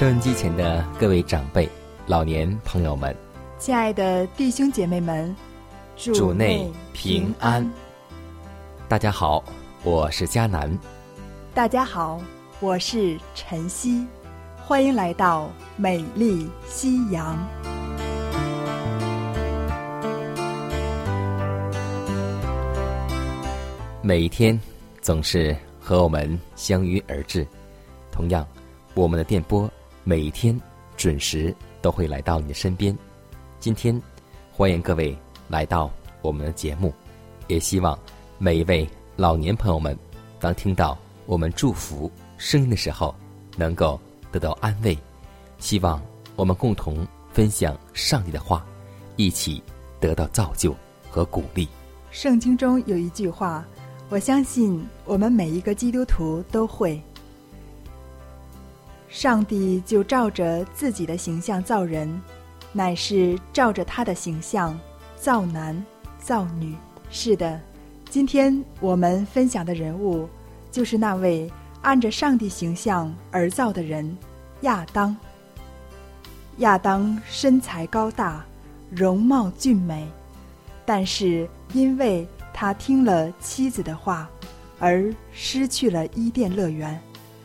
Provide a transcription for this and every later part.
收音机前的各位长辈、老年朋友们，亲爱的弟兄姐妹们，主内平安。大家好，我是佳南。大家好，我是晨曦。欢迎来到美丽夕阳。每一天总是和我们相约而至，同样，我们的电波。每一天准时都会来到你的身边。今天欢迎各位来到我们的节目，也希望每一位老年朋友们，当听到我们祝福声音的时候，能够得到安慰。希望我们共同分享上帝的话，一起得到造就和鼓励。圣经中有一句话，我相信我们每一个基督徒都会。上帝就照着自己的形象造人，乃是照着他的形象造男造女。是的，今天我们分享的人物就是那位按着上帝形象而造的人亚当。亚当身材高大，容貌俊美，但是因为他听了妻子的话，而失去了伊甸乐园，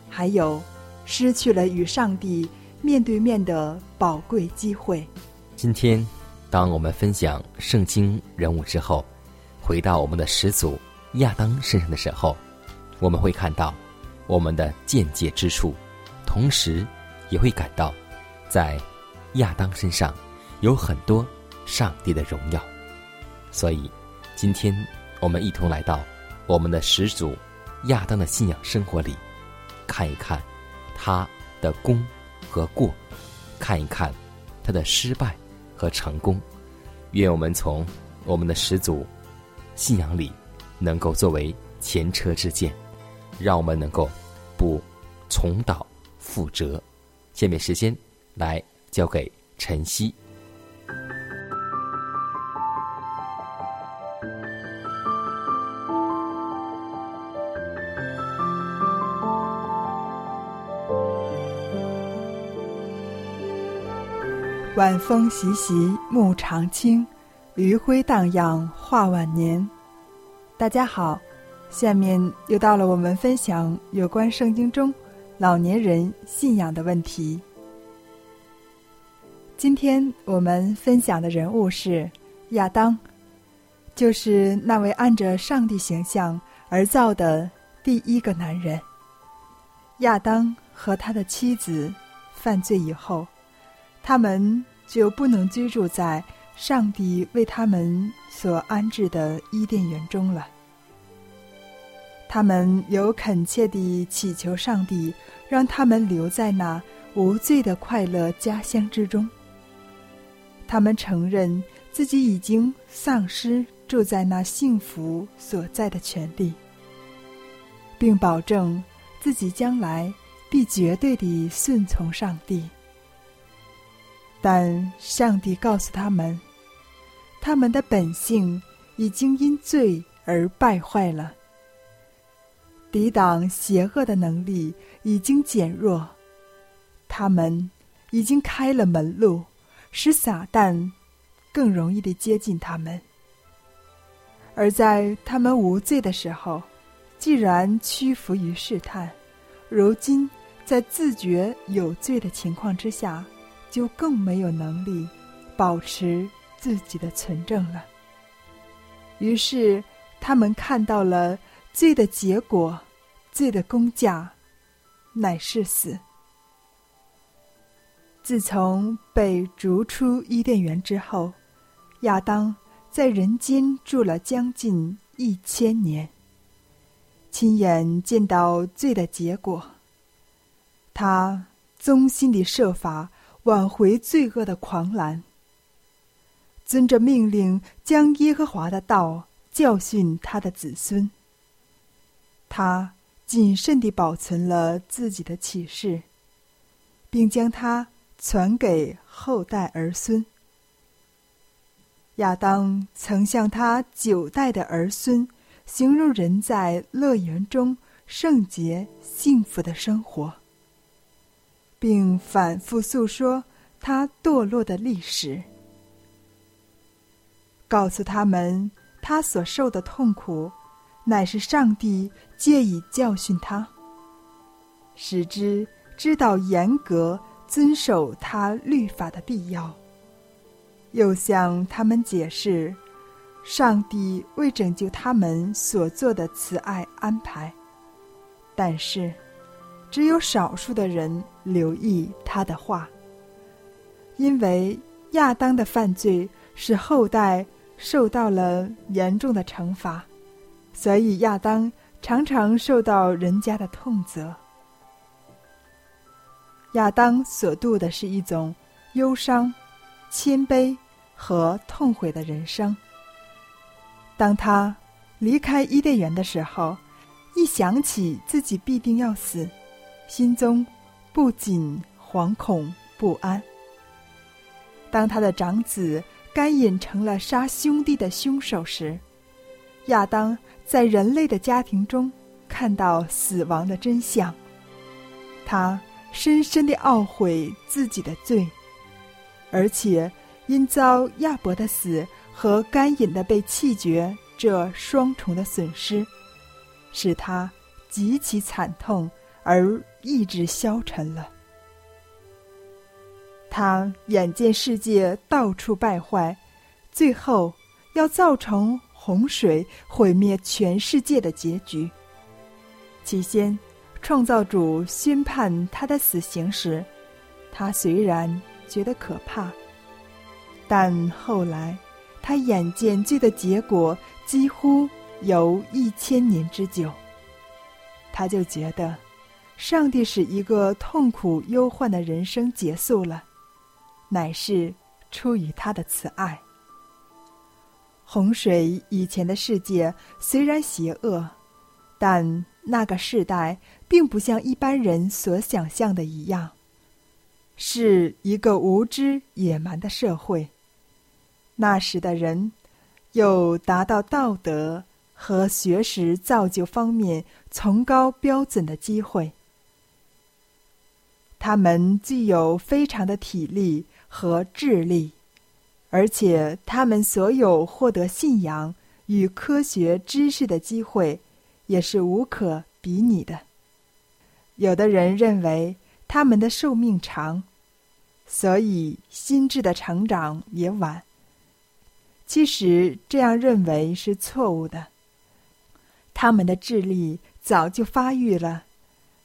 还有。失去了与上帝面对面的宝贵机会。今天，当我们分享圣经人物之后，回到我们的始祖亚当身上的时候，我们会看到我们的见解之处，同时也会感到在亚当身上有很多上帝的荣耀。所以，今天我们一同来到我们的始祖亚当的信仰生活里，看一看。他的功和过，看一看他的失败和成功。愿我们从我们的始祖信仰里，能够作为前车之鉴，让我们能够不重蹈覆辙。下面时间来交给晨曦。晚风习习，暮长青；余晖荡漾，画晚年。大家好，下面又到了我们分享有关圣经中老年人信仰的问题。今天我们分享的人物是亚当，就是那位按着上帝形象而造的第一个男人。亚当和他的妻子犯罪以后。他们就不能居住在上帝为他们所安置的伊甸园中了。他们有恳切地祈求上帝，让他们留在那无罪的快乐家乡之中。他们承认自己已经丧失住在那幸福所在的权利，并保证自己将来必绝对地顺从上帝。但上帝告诉他们，他们的本性已经因罪而败坏了，抵挡邪恶的能力已经减弱，他们已经开了门路，使撒旦更容易的接近他们。而在他们无罪的时候，既然屈服于试探，如今在自觉有罪的情况之下，就更没有能力保持自己的纯正了。于是，他们看到了罪的结果，罪的工价乃是死。自从被逐出伊甸园之后，亚当在人间住了将近一千年，亲眼见到罪的结果。他衷心地设法挽回罪恶的狂澜，遵着命令将耶和华的道教训他的子孙。他谨慎地保存了自己的启示，并将它。传给后代儿孙。亚当曾向他九代的儿孙形容人在乐园中圣洁幸福的生活，并反复诉说他堕落的历史，告诉他们他所受的痛苦，乃是上帝借以教训他，使之知道严格。遵守他律法的必要，又向他们解释上帝为拯救他们所做的慈爱安排。但是，只有少数的人留意他的话，因为亚当的犯罪使后代受到了严重的惩罚，所以亚当常常受到人家的痛责。亚当所度的是一种忧伤、谦卑和痛悔的人生。当他离开伊甸园的时候，一想起自己必定要死，心中不仅惶恐不安。当他的长子甘隐成了杀兄弟的凶手时，亚当在人类的家庭中看到死亡的真相，他。深深的懊悔自己的罪，而且因遭亚伯的死和甘隐的被弃绝这双重的损失，使他极其惨痛而意志消沉了。他眼见世界到处败坏，最后要造成洪水毁灭全世界的结局。起先。创造主宣判他的死刑时，他虽然觉得可怕，但后来他眼见罪的结果几乎有一千年之久，他就觉得，上帝使一个痛苦忧患的人生结束了，乃是出于他的慈爱。洪水以前的世界虽然邪恶，但那个时代。并不像一般人所想象的一样，是一个无知野蛮的社会。那时的人有达到道德和学识造就方面崇高标准的机会，他们具有非常的体力和智力，而且他们所有获得信仰与科学知识的机会也是无可比拟的。有的人认为他们的寿命长，所以心智的成长也晚。其实这样认为是错误的。他们的智力早就发育了。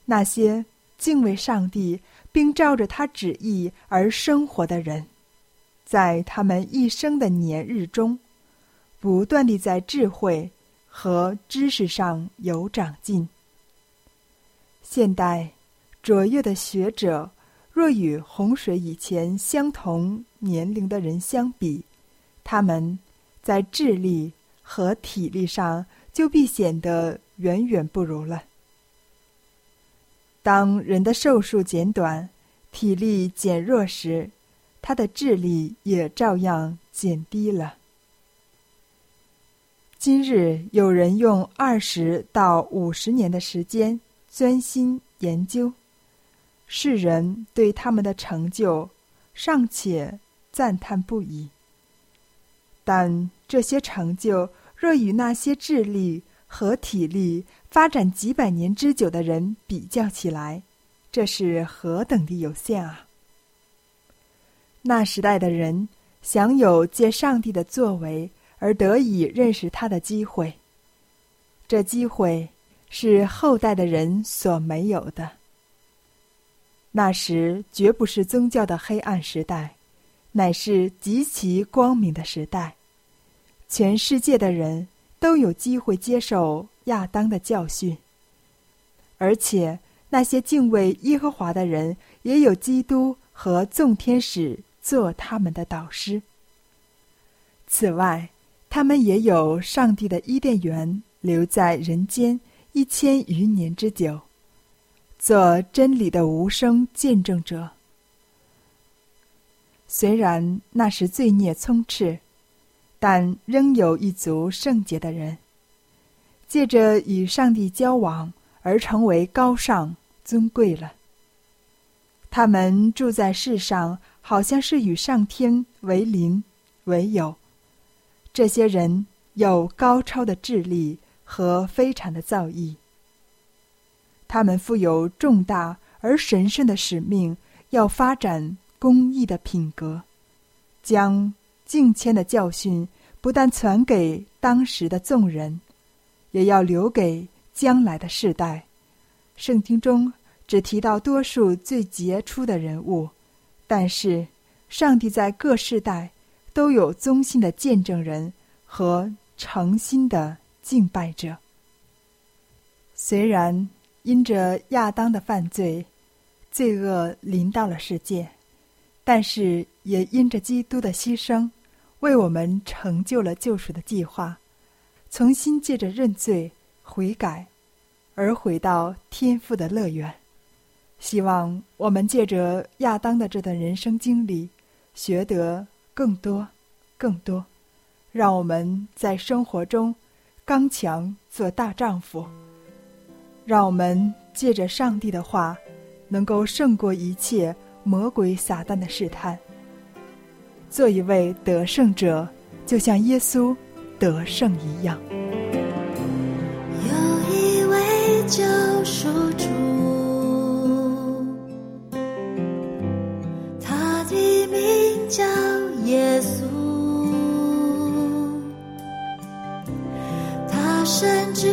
那些敬畏上帝并照着他旨意而生活的人，在他们一生的年日中，不断地在智慧和知识上有长进。现代卓越的学者，若与洪水以前相同年龄的人相比，他们在智力和体力上就必显得远远不如了。当人的寿数减短、体力减弱时，他的智力也照样减低了。今日有人用二十到五十年的时间。专心研究，世人对他们的成就尚且赞叹不已。但这些成就若与那些智力和体力发展几百年之久的人比较起来，这是何等的有限啊！那时代的人享有借上帝的作为而得以认识他的机会，这机会是后代的人所没有的。那时绝不是宗教的黑暗时代，乃是极其光明的时代。全世界的人都有机会接受亚当的教训，而且那些敬畏耶和华的人也有基督和众天使做他们的导师。此外，他们也有上帝的伊甸园留在人间一千余年之久，做真理的无声见证者。虽然那时罪孽充斥。但仍有一族圣洁的人，借着与上帝交往而成为高尚尊贵了。他们住在世上，好像是与上天为邻为友。这些人有高超的智力和非常的造诣。他们负有重大而神圣的使命，要发展公义的品格，将。敬谦的教训不但传给当时的众人，也要留给将来的世代。圣经中只提到多数最杰出的人物，但是上帝在各世代都有忠心的见证人和诚心的敬拜者。虽然因着亚当的犯罪，罪恶临到了世界，但是也因着基督的牺牲。为我们成就了救赎的计划，重新借着认罪悔改，而回到天父的乐园。希望我们借着亚当的这段人生经历，学得更多、更多，让我们在生活中刚强做大丈夫。让我们借着上帝的话，能够胜过一切魔鬼撒旦的试探。做一位得胜者，就像耶稣得胜一样。有一位救赎主，他的名叫耶稣，他深知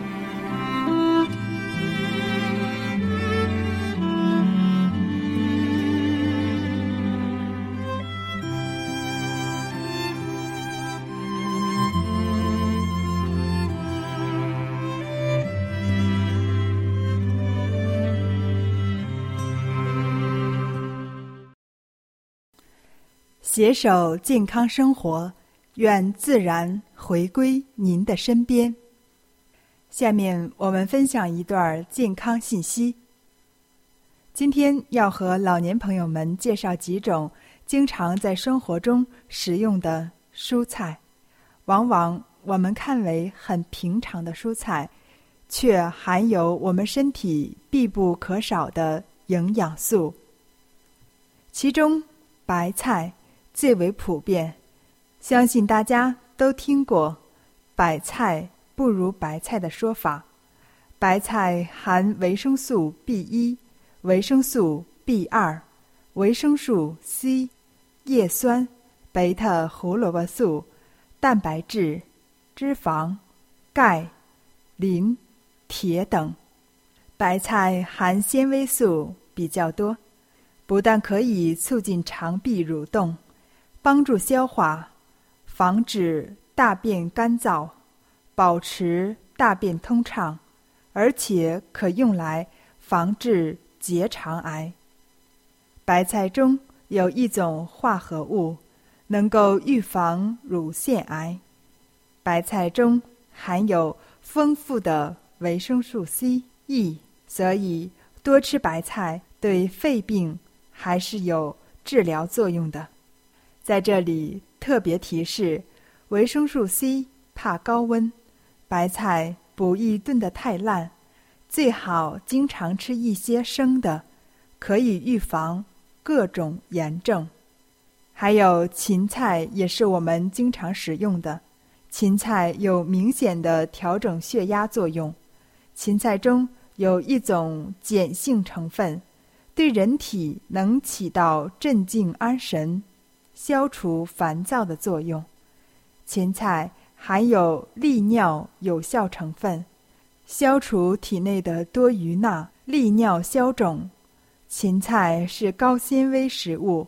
携手健康生活，愿自然回归您的身边。下面我们分享一段健康信息。今天要和老年朋友们介绍几种经常在生活中食用的蔬菜。往往我们看为很平常的蔬菜，却含有我们身体必不可少的营养素。其中，白菜。最为普遍，相信大家都听过“白菜不如白菜”的说法。白菜含维生素 B 一、维生素 B 二、维生素 C、叶酸、贝塔胡萝卜素、蛋白质、脂肪、钙、磷、铁等。白菜含纤维素比较多，不但可以促进肠壁蠕动。帮助消化，防止大便干燥，保持大便通畅，而且可用来防治结肠癌。白菜中有一种化合物，能够预防乳腺癌。白菜中含有丰富的维生素 C、E，所以多吃白菜对肺病还是有治疗作用的。在这里特别提示：维生素 C 怕高温，白菜不宜炖得太烂，最好经常吃一些生的，可以预防各种炎症。还有芹菜也是我们经常使用的，芹菜有明显的调整血压作用。芹菜中有一种碱性成分，对人体能起到镇静安神。消除烦躁的作用，芹菜含有利尿有效成分，消除体内的多余钠，利尿消肿。芹菜是高纤维食物，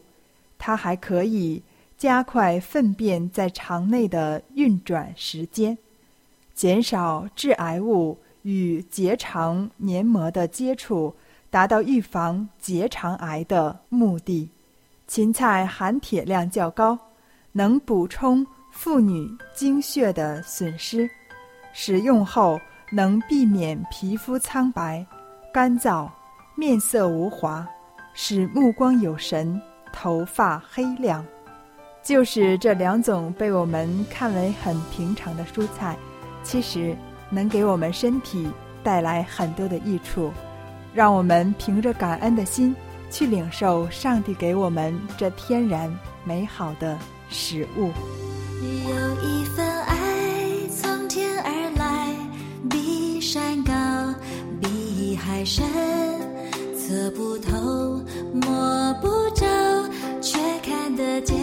它还可以加快粪便在肠内的运转时间，减少致癌物与结肠黏膜的接触，达到预防结肠癌的目的。芹菜含铁量较高，能补充妇女经血的损失，食用后能避免皮肤苍白、干燥、面色无华，使目光有神、头发黑亮。就是这两种被我们看为很平常的蔬菜，其实能给我们身体带来很多的益处，让我们凭着感恩的心。去领受上帝给我们这天然美好的食物。有一份爱从天而来，比山高，比海深，测不透，摸不着，却看得见。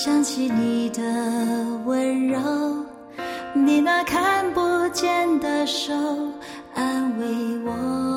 想起你的温柔，你那看不见的手安慰我。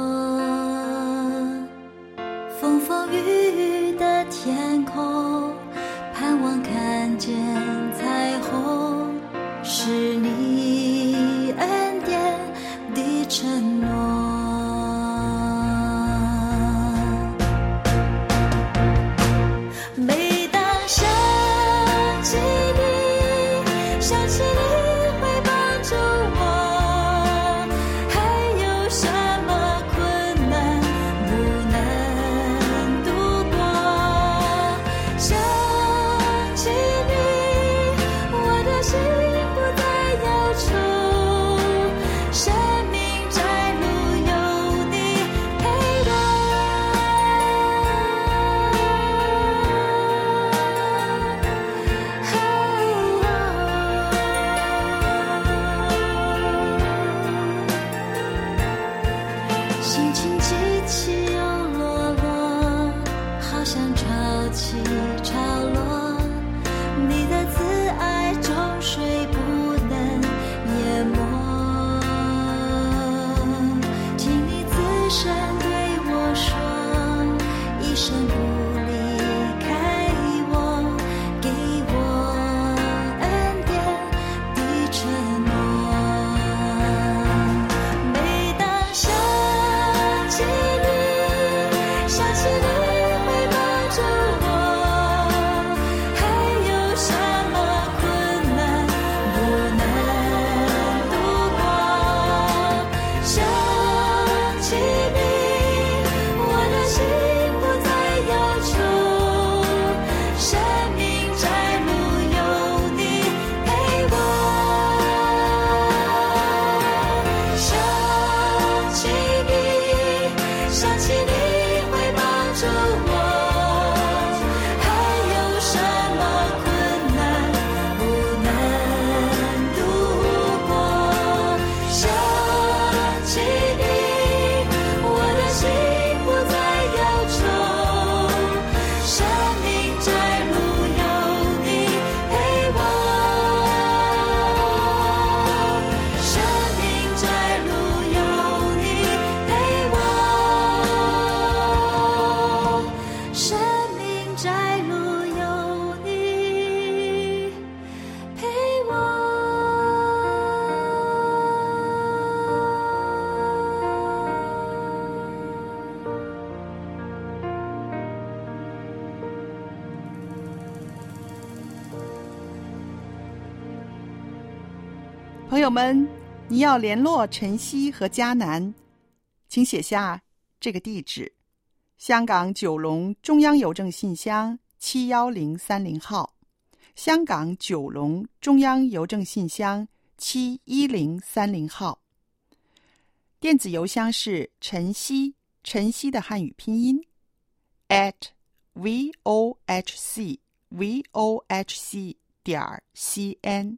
朋友们，你要联络晨曦和迦南，请写下这个地址：香港九龙中央邮政信箱七幺零三零号。香港九龙中央邮政信箱七一零三零号。电子邮箱是晨曦，晨曦的汉语拼音 at v o h c v o h c 点儿 c n。